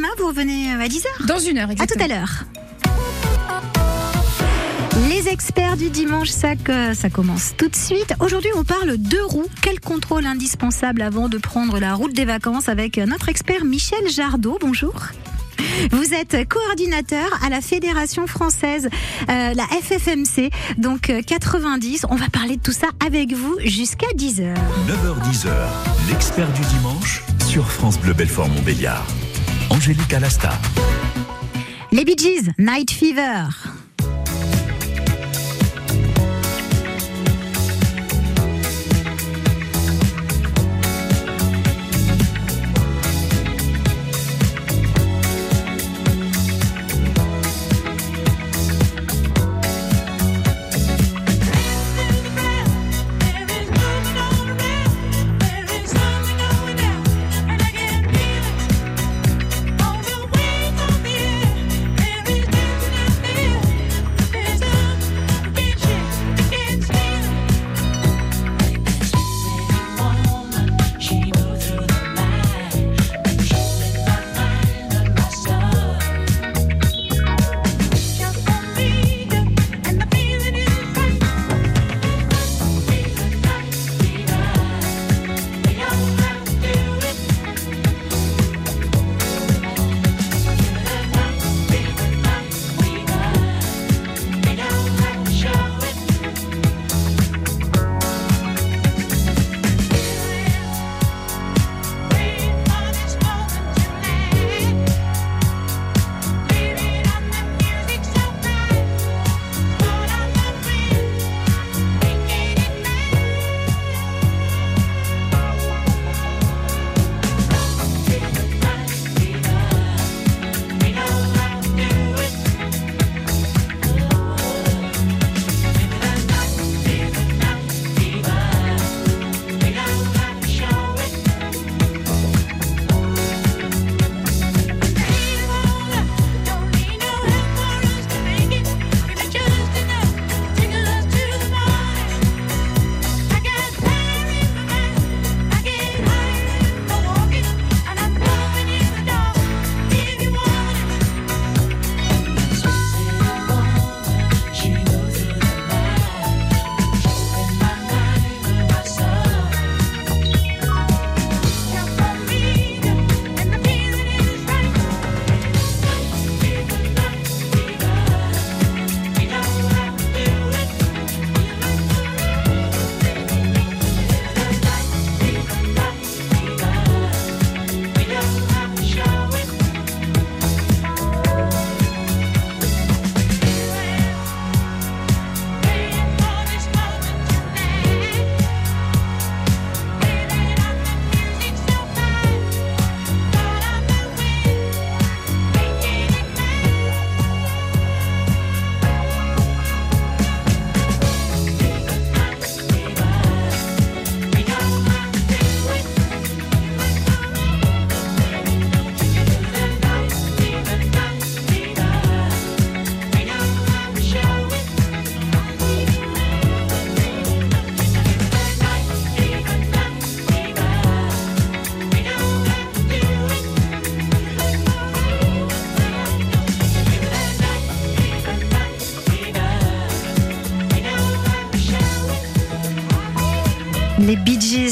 Emma, vous revenez à 10h Dans une heure, À exactement. tout à l'heure. Les experts du dimanche, ça, commence tout de suite. Aujourd'hui, on parle deux roues. Quel contrôle indispensable avant de prendre la route des vacances avec notre expert Michel Jardot? Bonjour. Vous êtes coordinateur à la Fédération française, euh, la FFMC, donc euh, 90. On va parler de tout ça avec vous jusqu'à 10h. 9h10h, l'expert du dimanche sur France Bleu Belfort Montbéliard. Angélique Alasta. Les Bee Gees, Night Fever.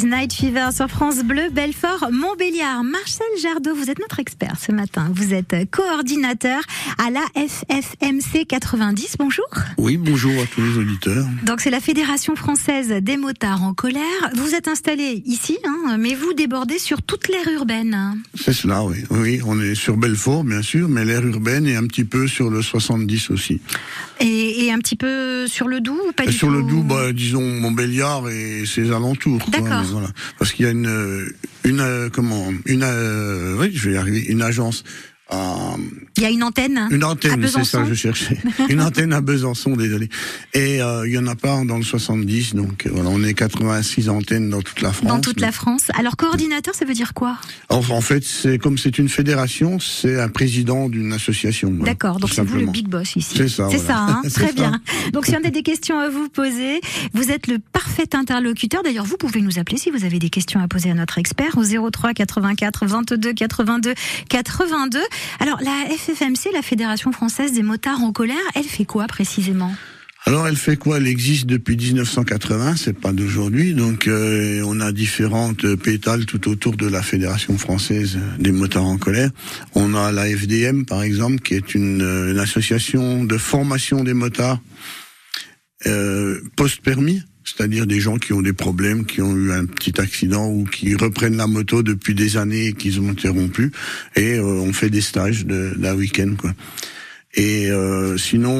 Night Fever sur France Bleu, Belfort, Montbéliard. Marcel Jardot, vous êtes notre expert ce matin. Vous êtes coordinateur à la FFMC 90. Bonjour. Oui, bonjour à tous les auditeurs. Donc c'est la Fédération française des motards en colère. Vous êtes installé ici, hein, mais vous débordez sur toute l'aire urbaine. C'est cela, oui. Oui, on est sur Belfort, bien sûr, mais l'aire urbaine est un petit peu sur le 70 aussi. Et, et un petit peu sur le Doubs ou pas Et du sur tout le Doubs, bah, disons Montbéliard et ses alentours. D'accord. Parce qu'il y a une, une, euh, comment, une, euh, oui, je vais y arriver, une agence Il y a une antenne. Une antenne, c'est ça, je cherchais. Une antenne à Besançon, désolé. Et euh, il y en a pas dans le 70, donc euh, voilà, on est 86 antennes dans toute la France. Dans toute la France. Alors coordinateur, ça veut dire quoi? En fait, c'est comme c'est une fédération, c'est un président d'une association. voilà, D'accord, donc c'est vous le big boss ici. C'est ça, C'est voilà. ça, hein très ça. bien. Donc si on a des questions à vous poser, vous êtes le parfait interlocuteur. D'ailleurs, vous pouvez nous appeler si vous avez des questions à poser à notre expert au 03 84 22 82 82. Alors la FFMC, la Fédération française des motards en colère, elle fait quoi précisément? Alors elle fait quoi? Elle existe depuis 1980, c'est pas d'aujourd'hui. Donc euh, on a différentes pétales tout autour de la Fédération française des motards en colère. On a la FDM par exemple, qui est une, euh, une association de formation des motards euh, post-permis, c'est-à-dire des gens qui ont des problèmes, qui ont eu un petit accident ou qui reprennent la moto depuis des années et qu'ils ont interrompu. Et euh, on fait des stages d'un week-end quoi. Et euh, sinon,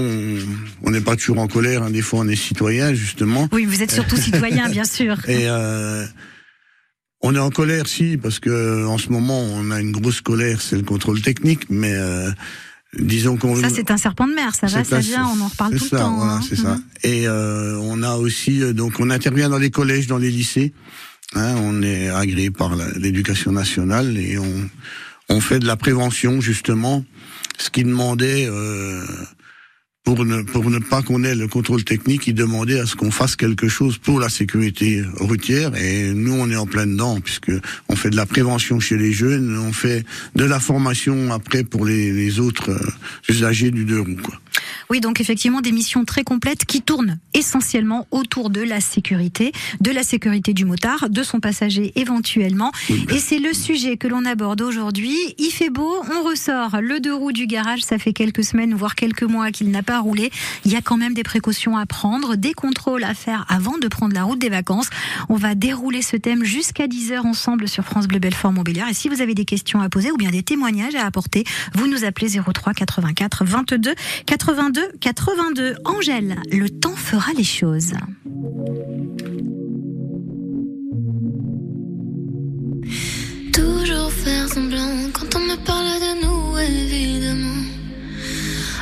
on n'est pas toujours en colère. Hein. Des fois, on est citoyen, justement. Oui, vous êtes surtout citoyen, bien sûr. Et euh, on est en colère, si, parce que en ce moment, on a une grosse colère, c'est le contrôle technique, mais euh, disons qu'on. Ça, c'est un serpent de mer, ça va, ça vient, on en reparle tout le temps. Voilà, hein. c'est ça. Mhm. Et euh, on a aussi, euh, donc, on intervient dans les collèges, dans les lycées. Hein, on est agréé par l'éducation nationale et on, on fait de la prévention, justement ce qu'il demandait euh, pour ne pour ne pas qu'on ait le contrôle technique, il demandait à ce qu'on fasse quelque chose pour la sécurité routière et nous on est en plein dedans puisque on fait de la prévention chez les jeunes, on fait de la formation après pour les, les autres euh, usagers du deux roues quoi. Oui, donc effectivement des missions très complètes qui tournent essentiellement autour de la sécurité, de la sécurité du motard, de son passager éventuellement. Et c'est le sujet que l'on aborde aujourd'hui. Il fait beau, on ressort le deux roues du garage, ça fait quelques semaines, voire quelques mois qu'il n'a pas roulé. Il y a quand même des précautions à prendre, des contrôles à faire avant de prendre la route des vacances. On va dérouler ce thème jusqu'à 10h ensemble sur France Bleu Belfort Montbéliard. Et si vous avez des questions à poser ou bien des témoignages à apporter, vous nous appelez 03 84 22 82 82. Angèle, le temps fera les choses. Toujours faire semblant quand on me parle de nous, évidemment.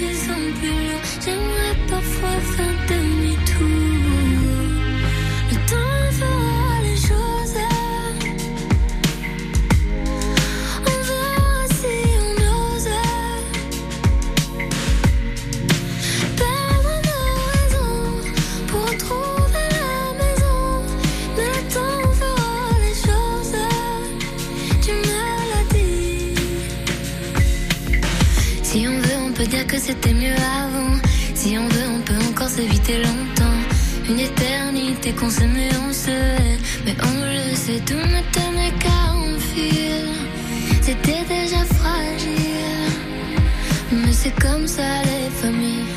plus en plus lourd. J'aimerais parfois faire c'était mieux avant. Si on veut, on peut encore s'éviter longtemps. Une éternité qu'on s'aime et on se hait. Mais on le sait, tout ne tenait qu'à un fil. C'était déjà fragile. Mais c'est comme ça les familles.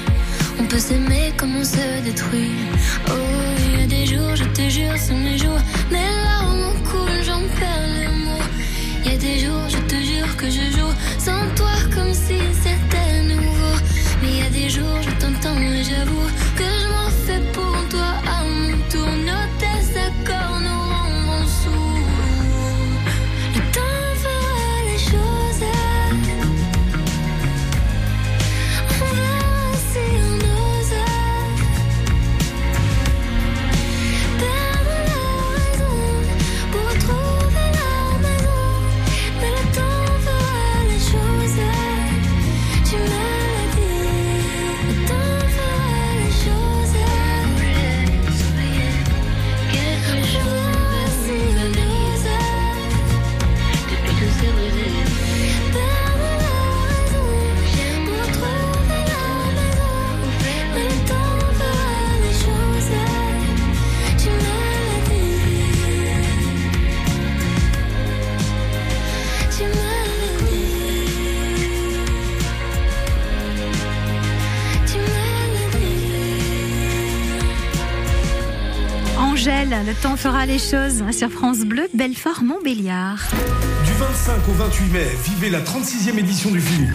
On peut s'aimer comme on se détruit. Oh, il y a des jours, je te jure, c'est mes jours. Mes larmes coulent, j'en perds les mots. Il y a des jours, je te jure que je joue sans toi temps fera les choses sur France Bleu, Belfort, Montbéliard. Du 25 au 28 mai, vivez la 36e édition du FIMU.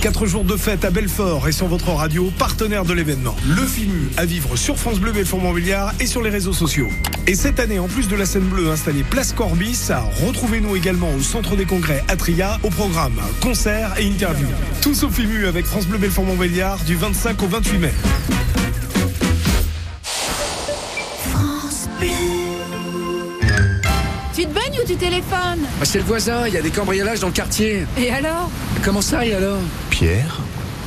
Quatre jours de fête à Belfort et sur votre radio, partenaire de l'événement. Le FIMU à vivre sur France Bleu Belfort Montbéliard et sur les réseaux sociaux. Et cette année, en plus de la scène bleue installée Place Corbis, retrouvez-nous également au Centre des Congrès Atria au programme concerts et interviews. Tous au FIMU avec France Bleu Belfort Montbéliard du 25 au 28 mai. Ou tu téléphones bah, C'est le voisin, il y a des cambriolages dans le quartier. Et alors? Comment ça, et alors? Pierre?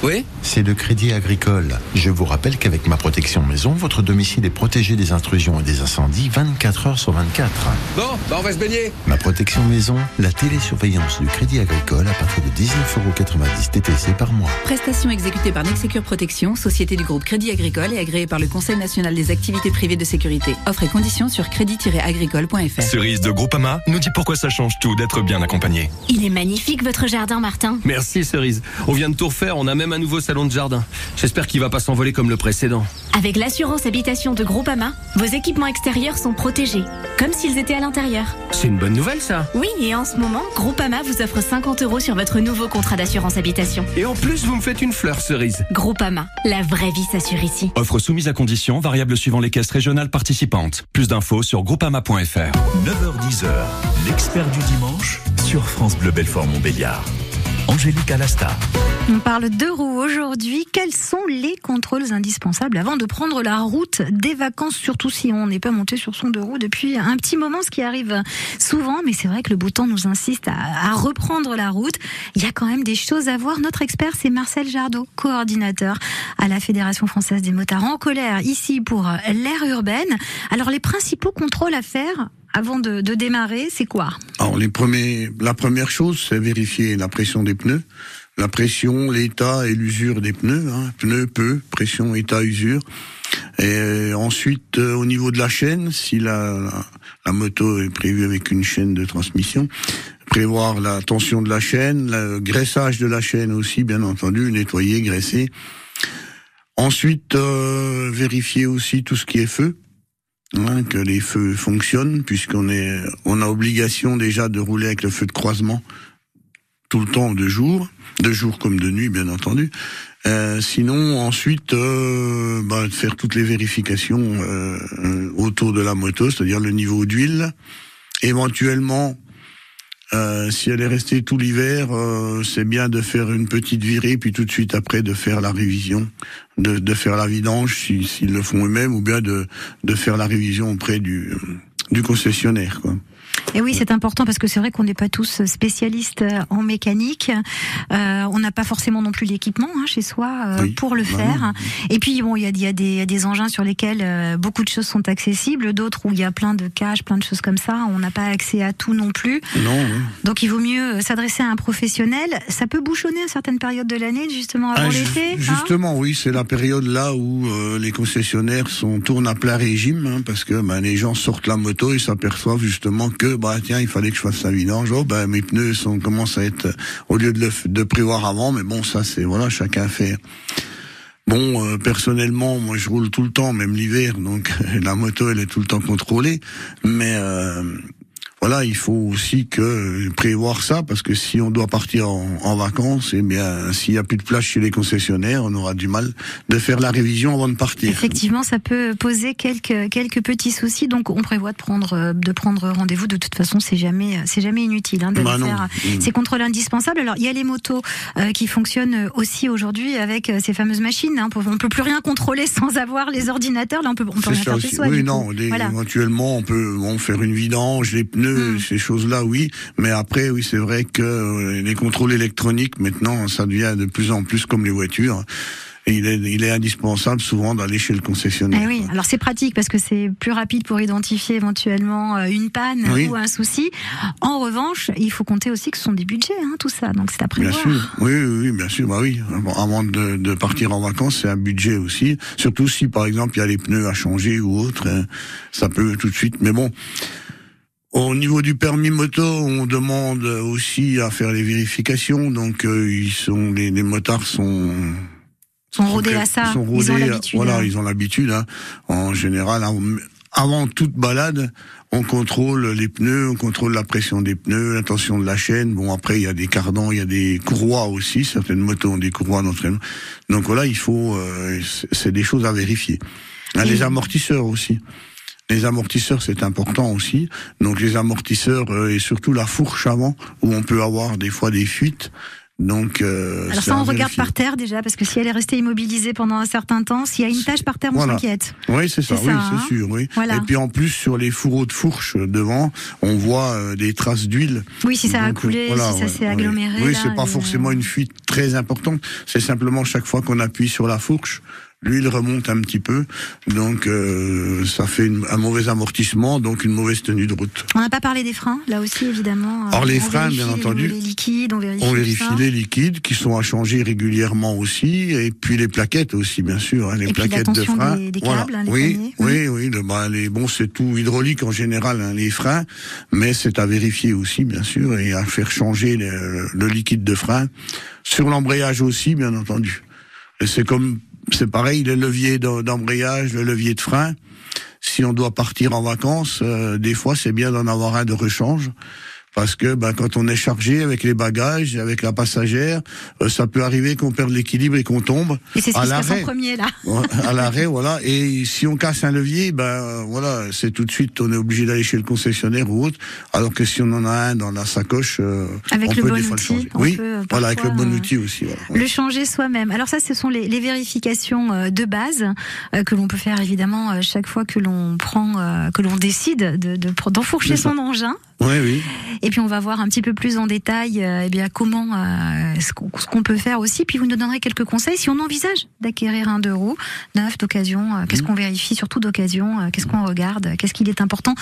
Oui C'est le Crédit Agricole. Je vous rappelle qu'avec ma protection maison, votre domicile est protégé des intrusions et des incendies 24 heures sur 24. Bon, bah on va se baigner. Ma protection maison, la télésurveillance du Crédit Agricole à partir de 19,90€ TTC par mois. Prestation exécutée par Nexecure Protection, société du groupe Crédit Agricole et agréée par le Conseil national des activités privées de sécurité. Offre et conditions sur crédit-agricole.fr. Cerise de Groupama nous dit pourquoi ça change tout d'être bien accompagné. Il est magnifique votre jardin, Martin. Merci Cerise. On vient de tout refaire, on a même un nouveau salon de jardin. J'espère qu'il va pas s'envoler comme le précédent. Avec l'assurance habitation de Groupama, vos équipements extérieurs sont protégés, comme s'ils étaient à l'intérieur. C'est une bonne nouvelle ça. Oui, et en ce moment, Groupama vous offre 50 euros sur votre nouveau contrat d'assurance habitation. Et en plus, vous me faites une fleur, Cerise. Groupama, la vraie vie s'assure ici. Offre soumise à condition, variable suivant les caisses régionales participantes. Plus d'infos sur groupama.fr. 9h10h, l'expert du dimanche sur France Bleu Belfort Montbéliard. Angélique Alasta. On parle de roues aujourd'hui. Quels sont les contrôles indispensables avant de prendre la route des vacances, surtout si on n'est pas monté sur son deux roues depuis un petit moment, ce qui arrive souvent. Mais c'est vrai que le beau temps nous insiste à, à, reprendre la route. Il y a quand même des choses à voir. Notre expert, c'est Marcel Jardot, coordinateur à la Fédération française des motards en colère, ici pour l'aire urbaine. Alors, les principaux contrôles à faire avant de, de démarrer, c'est quoi Alors les premiers, la première chose, c'est vérifier la pression des pneus, la pression, l'état et l'usure des pneus. Hein. Pneus, peu, pression, état, usure. Et ensuite, euh, au niveau de la chaîne, si la, la, la, moto est prévue avec une chaîne de transmission, prévoir la tension de la chaîne, le graissage de la chaîne aussi, bien entendu, nettoyer, graisser. Ensuite, euh, vérifier aussi tout ce qui est feu. Hein, que les feux fonctionnent, puisqu'on est, on a obligation déjà de rouler avec le feu de croisement tout le temps de jour, de jour comme de nuit, bien entendu. Euh, sinon, ensuite, euh, bah, faire toutes les vérifications euh, autour de la moto, c'est-à-dire le niveau d'huile, éventuellement. Euh, si elle est restée tout l'hiver, euh, c'est bien de faire une petite virée, puis tout de suite après de faire la révision, de, faire la vidange s'ils si, le font eux-mêmes, ou bien de, faire la révision auprès du, du concessionnaire. Et oui, c'est important parce que c'est vrai qu'on n'est pas tous spécialistes en mécanique. Euh, on n'a pas forcément non plus l'équipement hein, chez soi euh, oui. pour le bah faire. Et puis bon, il y a, y, des engins sur lesquels euh, beaucoup de choses sont accessibles, d'autres où il y a plein de caches, plein de choses comme ça. On n'a pas accès à tout non plus. Non. Oui. Donc il vaut mieux s'adresser à un professionnel. Ça peut bouchonner à certaines périodes de l'année, justement avant ah, l'été. Justement, hein oui, c'est la période là où euh, les concessionnaires sont tournent à plein régime hein, parce que ben, les gens sortent la moto et s'aperçoivent justement que bah tiens, il fallait que je fasse la vidange. Oh, ben mes pneus sont commencent à être au lieu de le prévoir avant, mais bon ça c'est voilà chacun fait. Bon, euh, personnellement, moi je roule tout le temps, même l'hiver, donc la moto elle est tout le temps contrôlée, mais euh, voilà, il faut aussi que prévoir ça parce que si on doit partir en, en vacances, eh bien, s'il n'y a plus de place chez les concessionnaires, on aura du mal de faire la révision avant de partir. Effectivement, ça peut poser quelques quelques petits soucis, donc on prévoit de prendre de prendre rendez-vous. De toute façon, c'est jamais c'est jamais inutile hein, de bah faire mmh. ces contrôles indispensables. Alors, il y a les motos euh, qui fonctionnent aussi aujourd'hui avec euh, ces fameuses machines. Hein. On peut plus rien contrôler sans avoir les ordinateurs. Là, on peut on peut rien faire chez soi. Oui, non, les, voilà. éventuellement, on peut faire une vidange, les pneus Mmh. ces choses-là, oui. Mais après, oui, c'est vrai que euh, les contrôles électroniques, maintenant, ça devient de plus en plus comme les voitures. Et il est, il est indispensable souvent d'aller chez le concessionnaire. Eh oui, alors c'est pratique parce que c'est plus rapide pour identifier éventuellement euh, une panne oui. ou un souci. En revanche, il faut compter aussi que ce sont des budgets, hein, tout ça, donc c'est à prévoir. Bien sûr, oui, oui, bien sûr, bah oui. Bon, avant de, de, partir en vacances, c'est un budget aussi. Surtout si, par exemple, il y a les pneus à changer ou autre, ça peut tout de suite. Mais bon. Au niveau du permis moto, on demande aussi à faire les vérifications. Donc, euh, ils sont les, les motards sont sont rodés à ça. Sont rodés, ils ont l'habitude. Voilà, ils ont l'habitude. Hein. En général, avant toute balade, on contrôle les pneus, on contrôle la pression des pneus, la tension de la chaîne. Bon, après, il y a des cardans, il y a des courroies aussi. Certaines motos ont des courroies d'entraînement. Donc voilà, il faut, euh, c'est des choses à vérifier. Ah, les amortisseurs aussi. Les amortisseurs, c'est important aussi. Donc les amortisseurs euh, et surtout la fourche avant, où on peut avoir des fois des fuites. Donc, euh, Alors c'est ça, on regarde par terre déjà, parce que si elle est restée immobilisée pendant un certain temps, s'il y a une tâche par terre, on Voilà. s'inquiète. Oui, c'est ça, C'est oui, ça, hein. c'est sûr, oui. Voilà. Et puis en plus, sur les fourreaux de fourche euh, devant, on voit euh, des traces d'huile. Oui, si ça a coulé, euh, voilà, si ça s'est ouais. aggloméré. Oui, là, c'est pas forcément une fuite très importante. C'est simplement chaque fois qu'on appuie sur la fourche, l'huile remonte un petit peu. Donc, euh, ça fait une- un mauvais amortissement, donc une mauvaise tenue de route. On n'a pas parlé des freins, là aussi, évidemment. Or, les On freins, bien entendu. Les liquides, on vérifie. On vérifie les liquides qui sont à changer régulièrement aussi, et puis les plaquettes aussi, bien sûr, hein, les Et puis la plaquettes de tension frein. des- Voilà. câbles, hein, les oui, oui, oui, le- bah, les, bon, c'est tout hydraulique en général, hein, les freins, mais c'est à vérifier aussi, bien sûr, et à faire changer le, le liquide de frein sur l'embrayage aussi, bien entendu. Et c'est comme, c'est pareil, le levier d'em- d'embrayage, le levier de frein. Si on doit partir en vacances, euh, des fois, c'est bien d'en avoir un de rechange. Parce que ben, quand on est chargé avec les bagages, avec la passagère, euh, ça peut arriver qu'on perde l'équilibre et qu'on tombe Et c'est ce qui se passe en premier, là. À l'arrêt, voilà. Et si on casse un levier, ben voilà, c'est tout de suite, on est obligé d'aller chez le concessionnaire ou autre. Alors que si on en a un dans la sacoche, euh, Avec on le peut bon des fois outil, le changer. Oui, peut, euh, voilà, avec le parfois, bon euh, outil aussi. Voilà. Le changer soi-même. Alors ça, ce sont les, les vérifications euh, de base euh, que l'on peut faire évidemment chaque fois que l'on prend, euh, que l'on décide de de- d'enfourcher son engin. Oui, oui. Et puis on va voir un petit peu plus en détail, euh, eh bien comment euh, ce qu'on ce qu'on peut faire aussi. Puis vous nous donnerez quelques conseils si on envisage d'acquérir un deux roues neuf d'occasion. euh, Qu'est-ce Mhm. qu'on vérifie, surtout d'occasion euh, Qu'est-ce qu'on regarde Qu'est-ce qu'il est important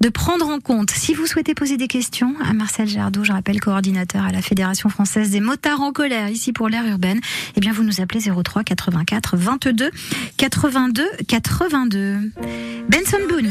de prendre en compte Si vous souhaitez poser des questions à Marcel Jardot, je rappelle coordinateur à la Fédération française des motards en colère ici pour l'air urbaine, eh bien vous nous appelez 03 84 22 82 82. Benson Boone.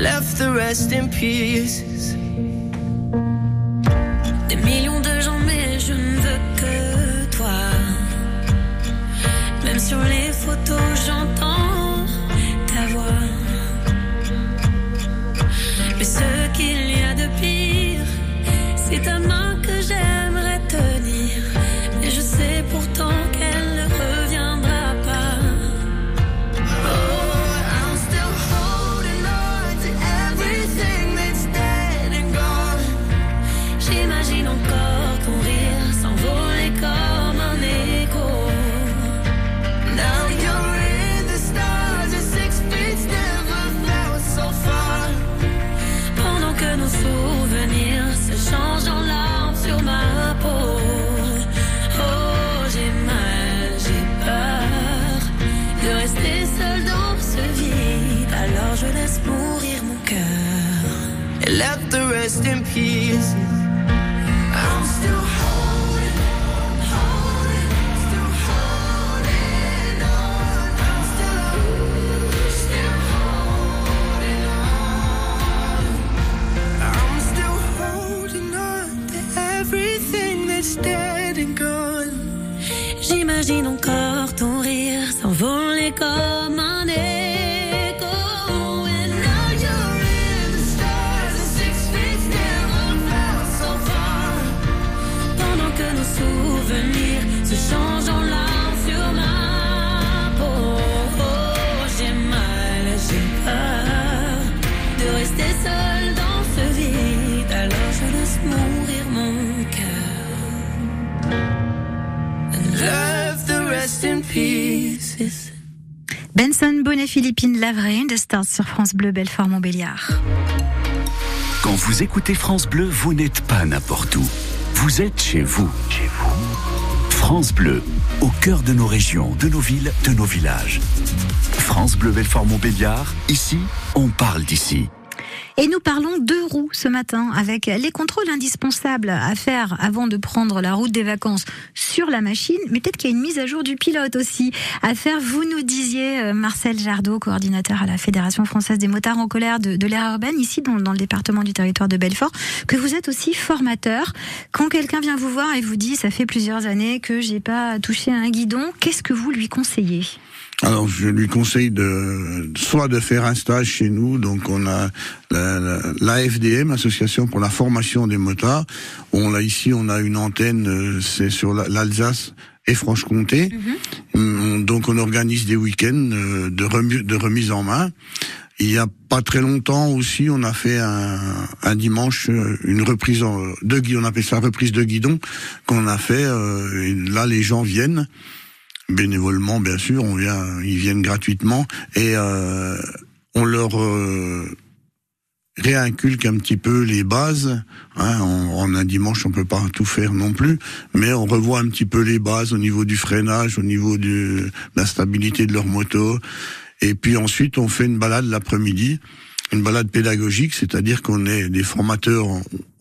left the rest in pieces. Lavray, de Stars sur France Bleu, Belfort, Montbéliard. Quand vous écoutez France Bleu, vous n'êtes pas n'importe où. Vous êtes chez vous. Chez vous. France Bleu, au cœur de nos régions, de nos villes, de nos villages. France Bleu Belfort Montbéliard, ici, on parle d'ici. Et nous parlons deux roues ce matin avec les contrôles indispensables à faire avant de prendre la route des vacances sur la machine, mais peut-être qu'il y a une mise à jour du pilote aussi à faire. Vous nous disiez, euh, Marcel Jardot, coordinateur à la Fédération française des motards en colère de, de l'ère urbaine, ici dans, dans le département du territoire de Belfort, que vous êtes aussi formateur. Quand quelqu'un vient vous voir et vous dit, ça fait plusieurs années que j'ai pas touché à un guidon, qu'est-ce que vous lui conseillez? Alors, je lui conseille de soit de faire un stage chez nous, donc on a l'AFDM, la, Association pour la formation des motards. On l'a ici, on a une antenne, euh, c'est sur la- l'Alsace et Franche-Comté. Hum, Donc on organise des week-ends euh, de, remi- de remise en main. Il y a pas très longtemps aussi, on a fait un, un dimanche euh, une reprise de guidon, on appelle ça reprise de guidon qu'on a fait. et là, les gens viennent bénévolement, bien sûr. On vient, ils viennent gratuitement et euh, on leur euh, réinculque un petit peu les bases. Hein, en, un dimanche, on peut pas tout faire non plus, mais on revoit un petit peu les bases au niveau du freinage, au niveau de la stabilité de leur moto. Et puis ensuite, on fait une balade l'après-midi, une balade pédagogique, c'est-à-dire qu'on est des formateurs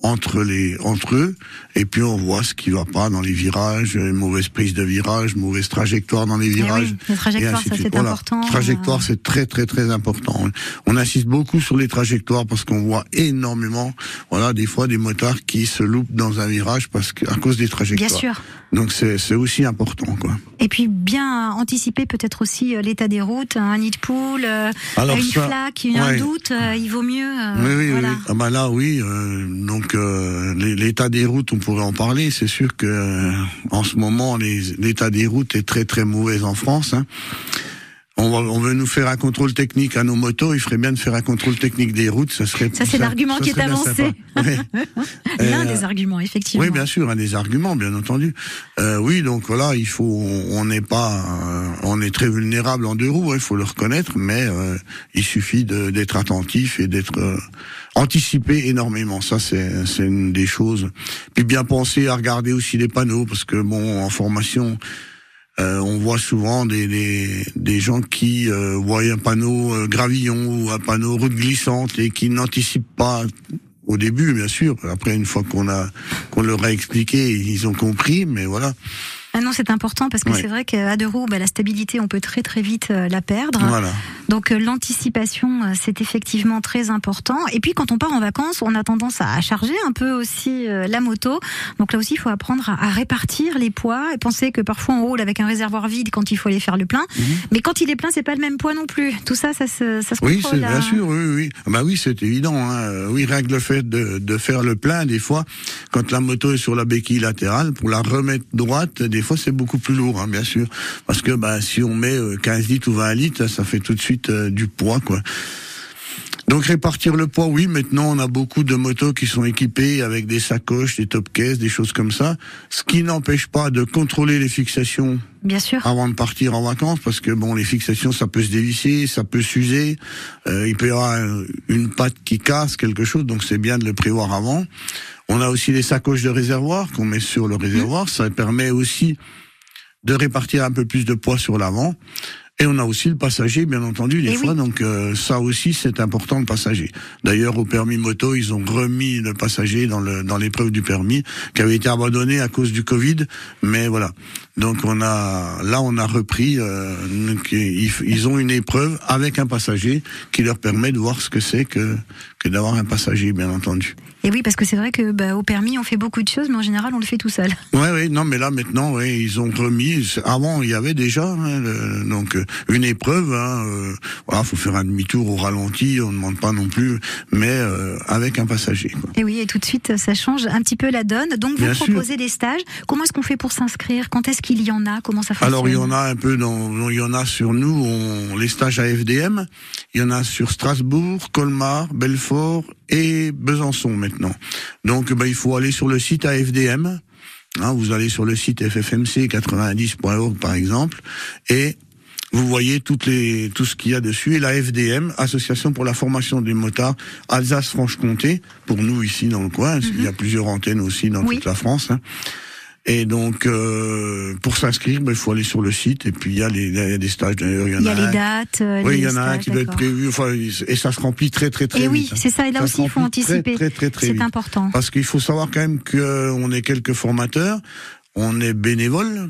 entre les entre eux, et puis on voit ce qui va pas dans les virages, euh, mauvaise prise de virage, mauvaise trajectoire dans les Eh oui, virages. de ça, c'est important, Trajectoire, euh. c'est très très très important. On insiste beaucoup sur les trajectoires parce qu'on voit énormément, voilà, des fois des motards qui se loupent dans un virage parce que à cause des trajectoires. Bien sûr. Donc c'est c'est aussi important, quoi. Et puis bien anticiper peut-être aussi euh, l'état des routes, un nid de poule, Alors une ça, flaque, un doute, il vaut mieux. euh, Oui, oui, voilà. oui. Ah bah là, oui. euh, donc l'é- l'état des routes, on pourrait en parler. C'est sûr que euh, en ce moment, l'état des routes est très très mauvais en France. hein. On, veut nous faire un contrôle technique à nos motos. Il ferait bien de faire un contrôle technique des routes. Ça serait. Ça, c'est l'argument qui est avancé. Ouais. L'un Euh, des arguments, effectivement. Oui, bien sûr, un des arguments, bien entendu. Euh, oui, donc voilà, il faut, on n'est pas, euh, on est très vulnérable en deux roues, hein, il faut le reconnaître, mais euh, il suffit d'être attentif et d'être euh, anticipé énormément. Ça, c'est c'est une des choses. Puis bien penser à regarder aussi les panneaux, parce que bon, en formation. Euh, on voit souvent des, des, gens qui euh, voient un panneau euh, gravillon ou un panneau route glissante et qui n'anticipent pas au début, bien sûr. Après, une fois qu'on a qu'on leur a expliqué, ils ont compris, mais voilà. Ah non, c'est important parce que c'est vrai qu'à deux roues, bah, la stabilité, on peut très très vite euh, la perdre. Voilà. Donc euh, l'anticipation, euh, c'est effectivement très important. Et puis quand on part en vacances, on a tendance à charger un peu aussi la moto. Donc là aussi, il faut apprendre à, répartir les poids et penser que parfois on roule avec un réservoir vide quand il faut aller faire le plein. Mais quand il est plein, c'est pas le même poids non plus. Tout ça, ça se, ça se Oui, contrôle. c'est bien hein. sûr, oui, oui. Ah Bah oui, c'est évident. Hein. Oui, rien que le fait de, de faire le plein, des fois, quand la moto est sur la béquille latérale, pour la remettre droite, des fois c'est beaucoup plus lourd, hein, bien sûr, parce que bah si on met euh, 15 litres ou 20 litres, ça fait tout de suite euh, du poids, quoi. Donc répartir le poids, oui. Maintenant, on a beaucoup de motos qui sont équipées avec des sacoches, des top cases, des choses comme ça. Ce qui n'empêche pas de contrôler les fixations Bien sûr. avant de partir en vacances, parce que bon, les fixations, ça peut se dévisser, ça peut s'user. Euh, il peut y avoir euh, une patte qui casse, quelque chose. Donc c'est bien de le prévoir avant. On a aussi les sacoches de réservoir qu'on met sur le réservoir. Ça permet aussi de répartir un peu plus de poids sur l'avant. Et on a aussi le passager, bien entendu, des Eh fois. oui. Donc euh, ça aussi, c'est important le passager. D'ailleurs, au permis moto, ils ont remis le passager dans le dans l'épreuve du permis, qui avait été abandonné à cause du Covid. Mais voilà. Donc on a là, on a repris. euh, ils, ils ont une épreuve avec un passager qui leur permet de voir ce que c'est que que d'avoir un passager, bien entendu. Et oui, parce que c'est vrai que bah, au permis, on fait beaucoup de choses, mais en général, on le fait tout seul. Ouais, ouais, non, mais là maintenant, ouais, ils ont remis. Avant, il y avait déjà hein, le- donc euh, une épreuve. Hein, euh, voilà, faut faire un demi-tour au ralenti. On ne demande pas non plus, mais euh, avec un passager. Quoi. Et oui, et tout de suite, ça change un petit peu la donne. Donc, vous Bien sûr. proposez des stages. Comment est-ce qu'on fait pour s'inscrire? Quand est-ce qu'il y en a Comment ça fonctionne Alors il y en a un peu dans, il y en a sur nous, on, les stages à FDM. Il y en a sur Strasbourg, Colmar, Belfort et Besançon maintenant. Donc ben, il faut aller sur le site AFDM. Hein, vous allez sur le site ffmc90.org par exemple et vous voyez toutes les, tout ce qu'il y a dessus. Et la FDM, Association pour la formation des motards Alsace-Franche-Comté, pour nous ici dans le coin, il y a plusieurs antennes aussi dans Oui. toute la France. hein. Et donc, euh, pour s'inscrire, ben, il faut aller sur le site. Et puis, il y a, les, il y a des stages. D'ailleurs, il y en Il y a, a les dates. euh, Oui, il y en a un qui doit être prévu. Enfin, et ça se remplit très, très, très Et vite. oui, hein. c'est ça. Et là Ça aussi, il faut anticiper. Très, très, très C'est important. Parce qu'il faut savoir quand même qu'on est quelques formateurs, on est bénévoles,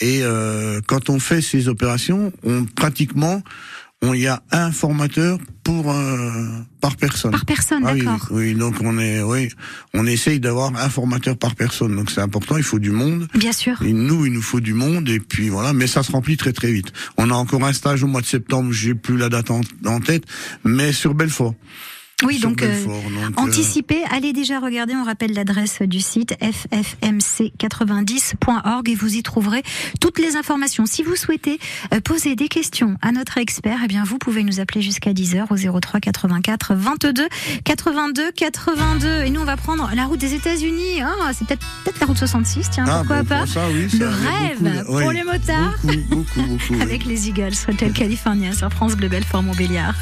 et euh, quand on fait ces opérations, on pratiquement, on y a un formateur pour euh, par personne. Par personne, Ah oui, d'accord. oui, donc on est, oui, on essaye d'avoir un formateur par personne, donc c'est important. Il faut du monde. Bien sûr. Et nous, il nous faut du monde, et puis voilà. Mais ça se remplit très très vite. On a encore un stage au mois de septembre. J'ai plus la date en, en tête, mais sur Belfort. Oui, donc, euh, euh, Anticipez, allez déjà regarder, on rappelle l'adresse du site ffmc90.org et vous y trouverez toutes les informations. Si vous souhaitez euh, poser des questions à notre expert, eh bien vous pouvez nous appeler jusqu'à 10h au 03 84 22 82 82. Et nous on va prendre la route des États-Unis. Ah, c'est peut-être peut-être la route 66, tiens, Ah, pourquoi bon, pas? pour ça, oui, ça, Le rêve beaucoup pour oui, les motards Beaucoup, beaucoup, avec les Eagles, Hotel California sur France Bleu Belfort Montbéliard.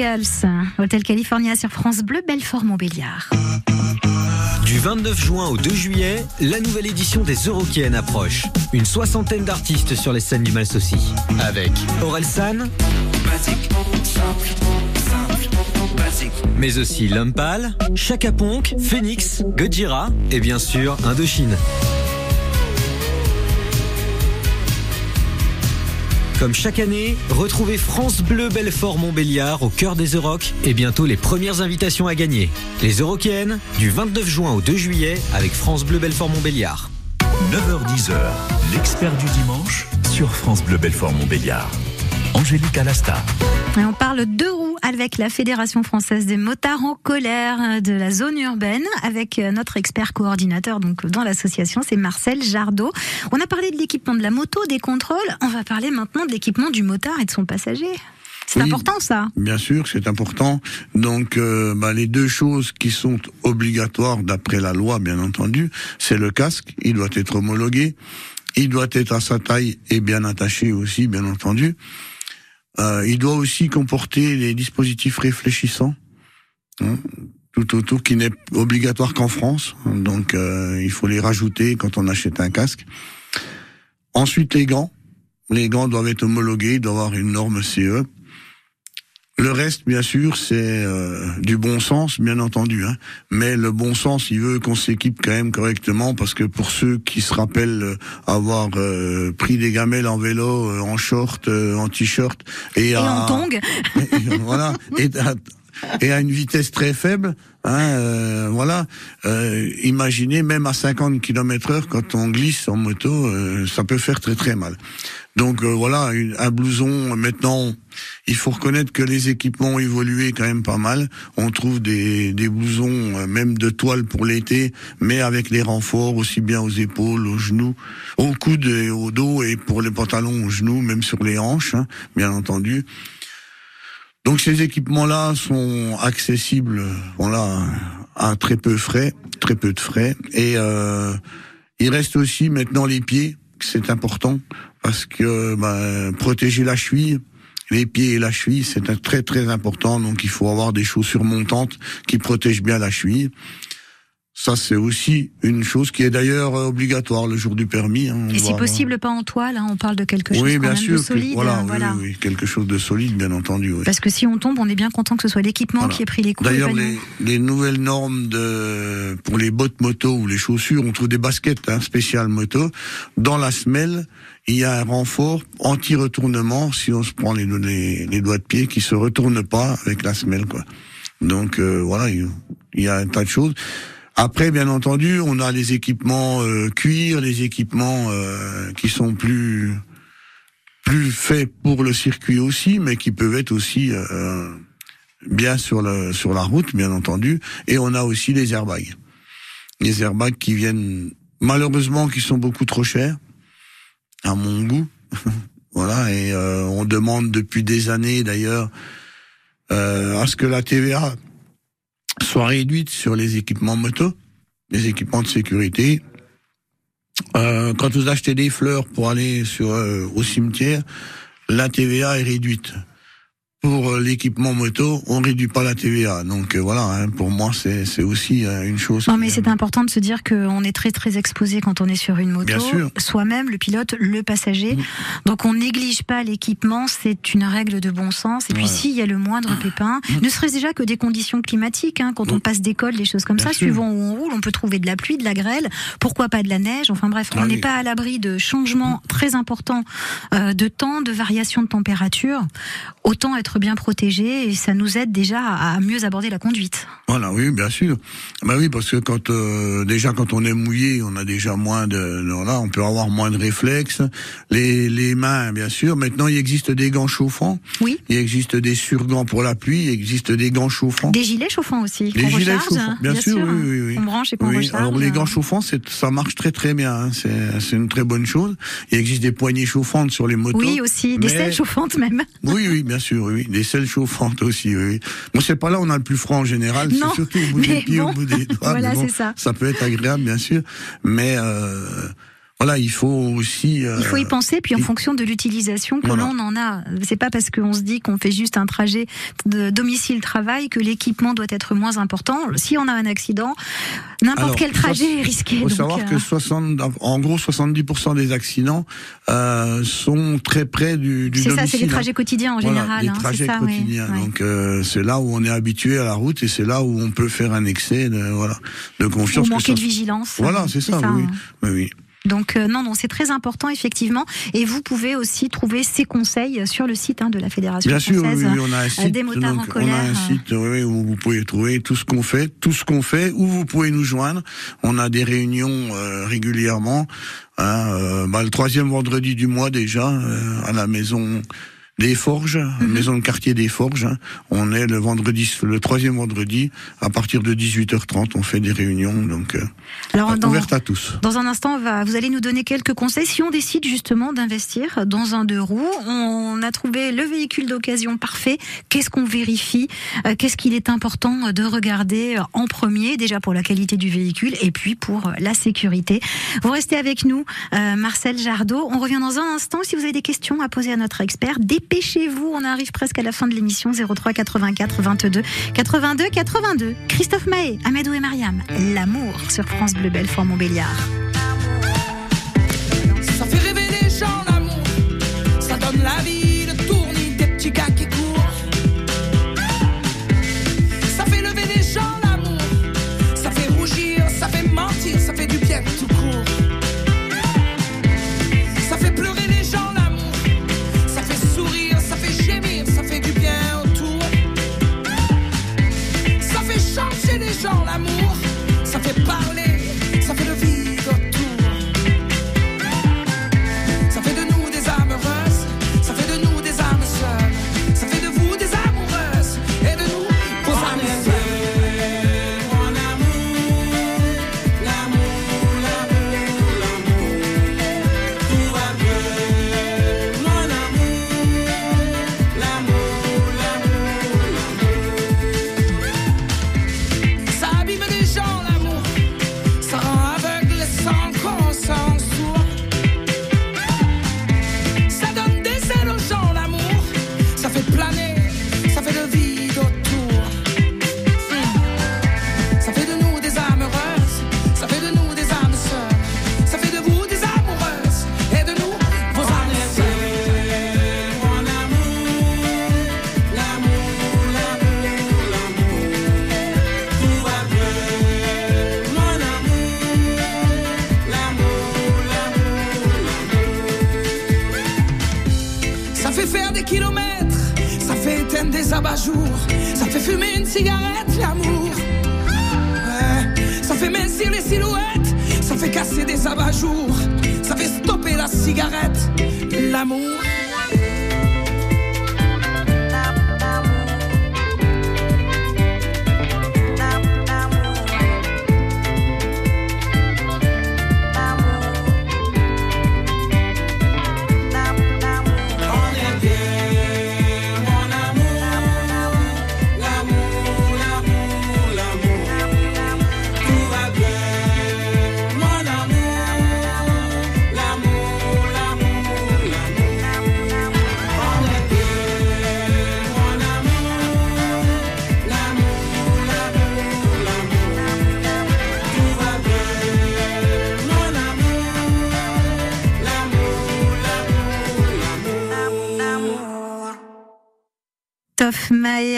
Eagles, Hôtel California sur France Bleu, Belfort Montbéliard. Du 29 juin au 2 juillet, la nouvelle édition des Eurokéennes approche. Une soixantaine d'artistes sur les scènes du Malsaucy. Avec Aurel San, mais aussi Lumpal, Chaka Ponk, Phoenix, Gojira et bien sûr Indochine. Comme chaque année, retrouvez France Bleu Belfort Montbéliard au cœur des Eurocs et bientôt les premières invitations à gagner. Les Eurokéennes du 29 juin au 2 juillet avec France Bleu Belfort Montbéliard. 9h10h, l'expert du dimanche sur France Bleu Belfort Montbéliard. Angélique Alasta. Et on parle deux roues avec la Fédération française des motards en colère de la zone urbaine, avec notre expert coordinateur donc dans l'association, c'est Marcel Jardot. On a parlé de l'équipement de la moto, des contrôles. On va parler maintenant de l'équipement du motard et de son passager. C'est Oui. important ça. Bien sûr, c'est important. Donc, euh, bah, les deux choses qui sont obligatoires d'après la loi, bien entendu, c'est le casque. Il doit être homologué. Il doit être à sa taille et bien attaché aussi, bien entendu. Euh, il doit aussi comporter les dispositifs réfléchissants. hein, tout autour, qui n'est obligatoire qu'en France. Donc, euh, il faut les rajouter quand on achète un casque. Ensuite, les gants. Les gants doivent être homologués, doivent avoir une norme CE. Le reste, bien sûr, c'est euh, du bon sens, bien entendu. Hein. Mais le bon sens, il veut qu'on s'équipe quand même correctement, parce que pour ceux qui se rappellent euh, avoir euh, pris des gamelles en vélo, euh, en short, euh, en t-shirt et, Et à, en tongue. voilà, et à, et à une vitesse très faible, hein, euh, voilà. Euh, imaginez même à 50 km heure quand on glisse en moto, euh, ça peut faire très très mal. Donc euh, voilà, une- un blouson. Maintenant, il faut reconnaître que les équipements ont évolué quand même pas mal. On trouve des, des blousons euh, même de toile pour l'été, mais avec les renforts aussi bien aux épaules, aux genoux, aux coudes et au dos, et pour les pantalons aux genoux, même sur les hanches, hein, bien entendu. Donc ces équipements-là sont accessibles, voilà, à très peu frais, très peu de frais. Et euh, il reste aussi maintenant les pieds, c'est important parce que bah, protéger la cheville, les pieds et la cheville, c'est très très important. Donc il faut avoir des chaussures montantes qui protègent bien la cheville. Ça, c'est aussi une chose qui est d'ailleurs euh, obligatoire le jour du permis. hein. Et si avoir- possible, pas en toile. hein, on parle de quelque chose oui, quand bien même sûr. de que- solide. voilà, hein, oui, voilà. oui, oui, quelque chose de solide, bien entendu. Oui. Parce que si on tombe, on est bien content que ce soit l'équipement Voilà. qui ait pris les coups. D'ailleurs, les, les nouvelles normes de pour les bottes moto ou les chaussures, on trouve des baskets hein, spéciales moto. Dans la semelle, il y a un renfort anti-retournement si on se prend les, les, les doigts de pied qui se retournent pas avec la semelle, quoi. Donc euh, voilà, il il y a un tas de choses. Après, bien entendu, on a les équipements euh, cuir, les équipements euh, qui sont plus plus faits pour le circuit aussi, mais qui peuvent être aussi euh, bien sur le sur la route, bien entendu. Et on a aussi les airbags, les airbags qui viennent malheureusement qui sont beaucoup trop chers à mon goût. voilà, et euh, on demande depuis des années d'ailleurs euh, à ce que la TVA réduite sur les équipements moto, les équipements de sécurité. Euh, quand vous achetez des fleurs pour aller sur euh, au cimetière, la TVA est réduite. Pour euh, l'équipement moto, on réduit pas la TVA. Donc euh, voilà, hein, pour moi c'est c'est aussi euh, une chose. Non, mais est- c'est important de se dire qu'on est très très exposé quand on est sur une moto. Bien sûr. Soi-même, le pilote, le passager. Donc on néglige pas l'équipement, c'est une règle de bon sens. Et puis Voilà. s'il y a le moindre pépin, ne serait-ce déjà que des conditions climatiques, hein, quand on passe d'école, des choses comme Bien ça, sûr. suivant où on roule, on peut trouver de la pluie, de la grêle, pourquoi pas de la neige. Enfin bref, on Ah n'est oui. pas à l'abri de changements très importants euh, de temps, de variations de température. Autant être bien protégé et ça nous aide déjà à mieux aborder la conduite. Voilà, oui, bien sûr. Bah oui, parce que quand euh, déjà quand on est mouillé, on a déjà moins de voilà, on peut avoir moins de réflexes. Les les mains, bien sûr. Maintenant, il existe des gants chauffants. Oui. Il existe des surgants pour la pluie. Il existe des gants chauffants. Des gilets chauffants aussi. Qu'on gilets recharge, chauffants, bien, sûr, oui, oui, oui. On branche et qu'on Oui, recharge. Alors les gants chauffants, ça marche très très bien. hein. C'est c'est une très bonne chose. Il existe des poignées chauffantes sur les motos. Oui, aussi, des selles chauffantes même. Oui, oui, bien sûr, oui, oui. des selles chauffantes aussi, oui. Bon, c'est pas là où on a le plus froid en général, c'est surtout au bout des pieds, bon, au bout des doigts. voilà, bon, c'est ça. Ça peut être agréable, bien sûr, mais euh, voilà, il faut aussi. euh, Il faut y penser, puis en il- fonction de l'utilisation que Voilà. l'on en a. C'est pas parce qu'on se dit qu'on fait juste un trajet de domicile-travail que l'équipement doit être moins important. Si on a un accident, n'importe quel trajet est risqué. Il faut donc, savoir euh, que 60, en gros 70% des accidents euh, sont très près du, du C'est ça, domicile. c'est les hein. trajets quotidiens en Voilà, général. les hein, trajets ça, quotidiens. ouais. Donc euh, c'est là où on est habitué à la route et c'est là où on peut faire un excès de voilà de confiance. Ou que manquer ça- de vigilance. Voilà, hein, c'est ça. oui, hein. oui, oui. Donc euh, non, non, c'est très important effectivement. Et vous pouvez aussi trouver ces conseils sur le site hein, de la Fédération Bien sûr, oui, française oui, on a un euh, site, des motards donc, en on colère. a un site oui, oui, où vous pouvez trouver tout ce qu'on fait, tout ce qu'on fait, où vous pouvez nous joindre. On a des réunions euh, régulièrement. hein, euh, bah, le troisième vendredi du mois déjà euh, à la maison des Forges, Mhm. maison de quartier des Forges. hein. On est le vendredi, le troisième vendredi à partir de 18h30. On fait des réunions donc euh, Alors, dans- ouvertes à tous. Dans un instant, va, vous allez nous donner quelques conseils. Si on décide justement d'investir dans un deux roues, on a trouvé le véhicule d'occasion parfait. Qu'est-ce qu'on vérifie? Euh, Qu'est-ce qu'il est important de regarder en premier, déjà pour la qualité du véhicule et puis pour la sécurité? Vous restez avec nous, euh, Marcel Jardot. On revient dans un instant. Si vous avez des questions à poser à notre expert, dépêchez-vous. On arrive presque à la fin de l'émission. 03 84 22 82 82. Christophe Mahé, Amadou et Mariam. L'amour sur France Bleu Belfort Montbéliard. Ça fait rêver les gens, l'amour. Ça donne la vie, le tournis des petits gars qui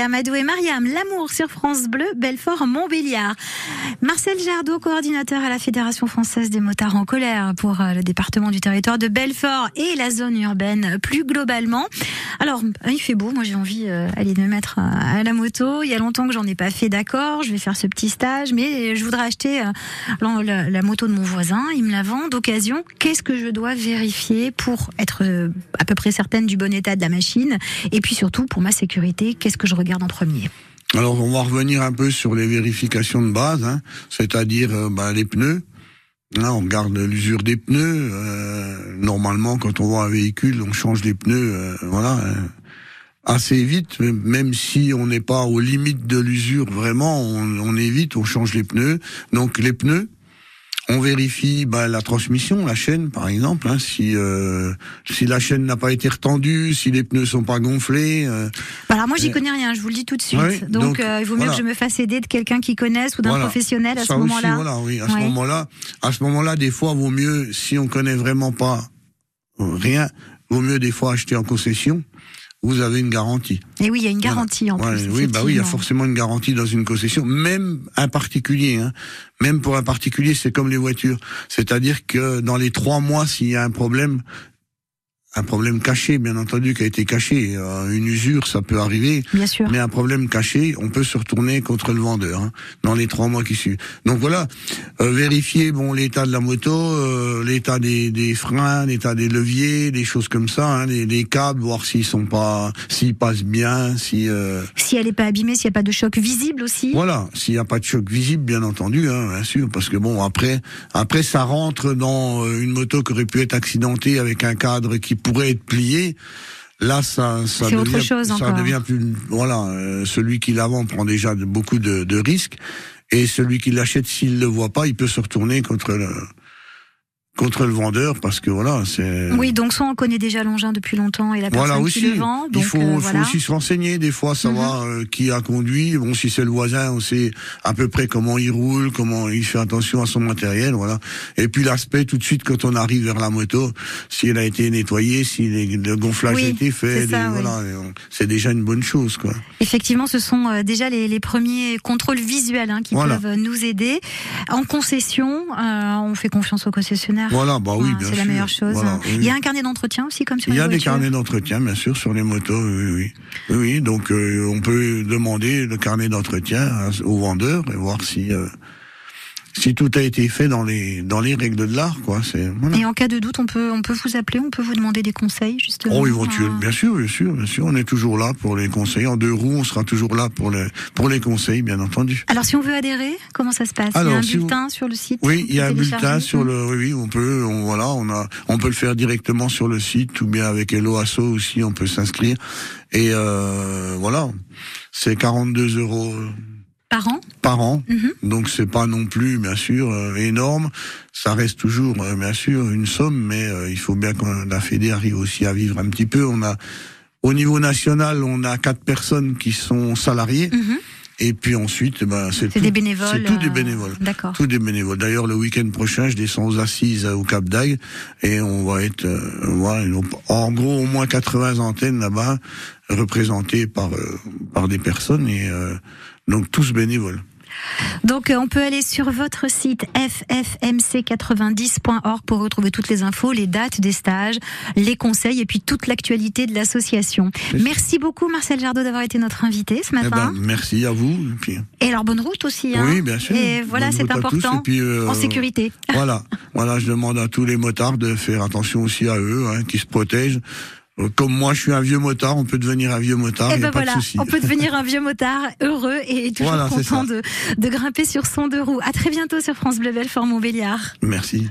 Amadou et Mariam, l'amour sur France Bleu, Belfort, Montbéliard. Marcel Jardot, coordinateur à la Fédération française des motards en colère pour euh, le département du territoire de Belfort et la zone urbaine plus globalement. Alors, il fait beau, moi j'ai envie euh, aller de me mettre à la moto. Il y a longtemps que j'en ai pas fait, d'accord, je vais faire ce petit stage, mais je voudrais acheter euh, la, moto de mon voisin, il me la vend d'occasion. Qu'est-ce que je dois vérifier pour être euh, à peu près certaine du bon état de la machine? Et puis surtout pour ma sécurité, qu'est-ce que je regarde en premier? Alors on va revenir un peu sur les vérifications de base, hein, c'est-à-dire euh, bah, les pneus. Là, on regarde l'usure des pneus. euh, normalement, quand on voit un véhicule, on change les pneus, euh, voilà, assez vite. Même si on n'est pas aux limites de l'usure, vraiment, on évite, on change les pneus. Donc les pneus. On vérifie bah, la transmission, la chaîne par exemple, hein, si euh, si la chaîne n'a pas été retendue, si les pneus sont pas gonflés. euh, Bah, Alors moi j'y connais rien, je vous le dis tout de suite. donc donc, euh, il vaut mieux voilà. que je me fasse aider de quelqu'un qui connaisse ou d'un Voilà. professionnel à Ça ce moment-là. voilà, oui, à ce moment-là, à ce moment-là, des fois, vaut mieux, si on connaît vraiment pas euh, rien, vaut mieux des fois acheter en concession. Vous avez une garantie. Et oui, il y a une garantie en plus. oui, bah oui, il y a forcément une garantie dans une concession, même un particulier. Hein. Même pour un particulier, c'est comme les voitures. C'est-à-dire que dans les trois mois, s'il y a un problème, un problème caché, bien entendu, qui a été caché, euh, une usure, ça peut arriver. Bien sûr. Mais un problème caché, on peut se retourner contre le vendeur hein, dans les trois mois qui suivent. Donc voilà, euh, vérifier bon l'état de la moto, euh, l'état des, des freins, l'état des leviers, des choses comme ça, hein, les, les câbles, voir s'ils sont pas, s'ils passent bien, si euh, Si elle n'est pas abîmée, s'il n'y a pas de choc visible aussi. voilà, s'il n'y a pas de choc visible, bien entendu, hein, bien sûr, parce que bon après, après ça rentre dans euh, une moto qui aurait pu être accidentée avec un cadre qui pourrait être plié. Là, ça, ça devient, autre chose ça encore. devient plus, voilà, euh, celui qui la vend prend déjà de- beaucoup de, de risques, et celui qui l'achète, s'il le voit pas, il peut se retourner contre le, contre le vendeur, parce que voilà, c'est. Oui, donc soit on connaît déjà l'engin depuis longtemps et la personne Voilà qui aussi. le vend. Donc il faut, euh, faut voilà. Mhm. aussi se renseigner des fois, savoir euh, qui a conduit. Bon, si c'est le voisin, on sait à peu près comment il roule, comment il fait attention à son matériel, voilà. Et puis l'aspect tout de suite quand on arrive vers la moto, si elle a été nettoyée, si les- le gonflage Oui, a été fait, ça, oui. voilà, c'est déjà une bonne chose, quoi. Effectivement, ce sont euh, déjà les, les premiers contrôles visuels hein, qui Voilà. peuvent nous aider. En concession, euh, on fait confiance au Voilà, bah oui, bien C'est la meilleure chose. Voilà, oui. Il y a un carnet d'entretien aussi, comme sur Il y les a des carnets d'entretien, bien sûr, sur les motos, oui, oui. Oui, oui, donc euh, on peut demander le carnet d'entretien à- au vendeur et voir si euh, si tout a été fait dans les dans les règles de l'art, quoi. C'est voilà. Et en cas de doute, on peut, on peut vous appeler, on peut vous demander des conseils, justement. Oh, éventuellement, bien sûr, bien sûr, bien sûr. On est toujours là pour les conseils. En deux roues, on sera toujours là pour les pour les conseils, bien entendu. Alors, si on veut adhérer, comment ça se passe? Il y a un si vous- bulletin sur le site Oui, il y a un bulletin sur le. Oui, oui, on peut. On, voilà, on a. On peut le faire directement sur le site ou bien avec Hello Asso aussi. On peut s'inscrire. Et euh, voilà, c'est 42 euros Par an par an. Mhm. Donc c'est pas non plus, bien sûr, euh, énorme. Ça reste toujours, euh, bien sûr, une somme, mais euh, il faut bien que la Fédé arrive aussi à vivre un petit peu. On a, au niveau national, on a quatre personnes qui sont salariées. Mhm. Et puis ensuite, ben, c'est C'est tout- des bénévoles. C'est tout des euh, bénévoles. D'accord. Tout des bénévoles. D'ailleurs, le week-end prochain, je descends aux assises au Cap d'Agde et on va être, euh, voilà, en gros, au moins 80 antennes là-bas représentées par euh, par des personnes et euh, donc tous bénévoles. Donc, euh, on peut aller sur votre site ffmc90.org pour retrouver toutes les infos, les dates des stages, les conseils et puis toute l'actualité de l'association. Merci beaucoup, Marcel Jardot, d'avoir été notre invité ce Eh matin. ben, merci à vous. Et puis, Et alors, bonne route aussi. Hein Oui, bien sûr. Et voilà, Bonne c'est tous. important. Puis, euh, en sécurité. voilà, voilà, je demande à tous les motards de faire attention aussi à eux, hein, qui se protègent. Comme moi, je suis un vieux motard, on peut devenir un vieux motard, Et n'y ben pas voilà, de souci. on peut devenir un vieux motard heureux et toujours Voilà, content de, de grimper sur son deux roues. À très bientôt sur France Bleu Belfort Montbéliard. Merci.